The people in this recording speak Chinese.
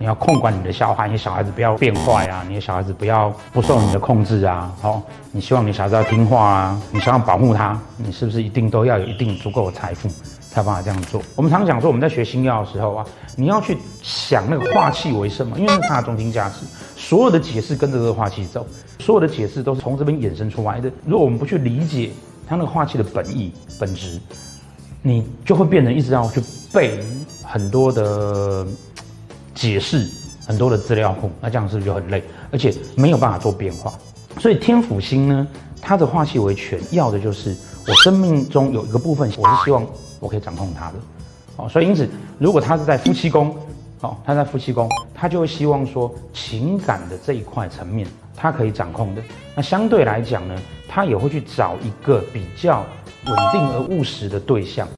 你要控管你的小孩，你小孩子不要变坏啊，你的小孩子不要不受你的控制啊。好，你希望你小孩子要听话啊，你想要保护他，你是不是一定都要有一定足够的财富才有办法这样做？我们常讲说，我们在学星曜的时候啊，你要去想那个化气为什么，因为那是它的中心价值，所有的解释跟着这个化气走，所有的解释都是从这边衍生出来的。如果我们不去理解它那个化气的本意本质，你就会变成一直要去背很多的。解释很多的资料库，那这样是不是就很累，而且没有办法做变化？所以天府星呢，它的化气为权，要的就是我生命中有一个部分，我是希望我可以掌控它的。哦，所以因此，如果他是在夫妻宫，哦，他在夫妻宫，他就会希望说情感的这一块层面，他可以掌控的。那相对来讲呢，他也会去找一个比较稳定而务实的对象。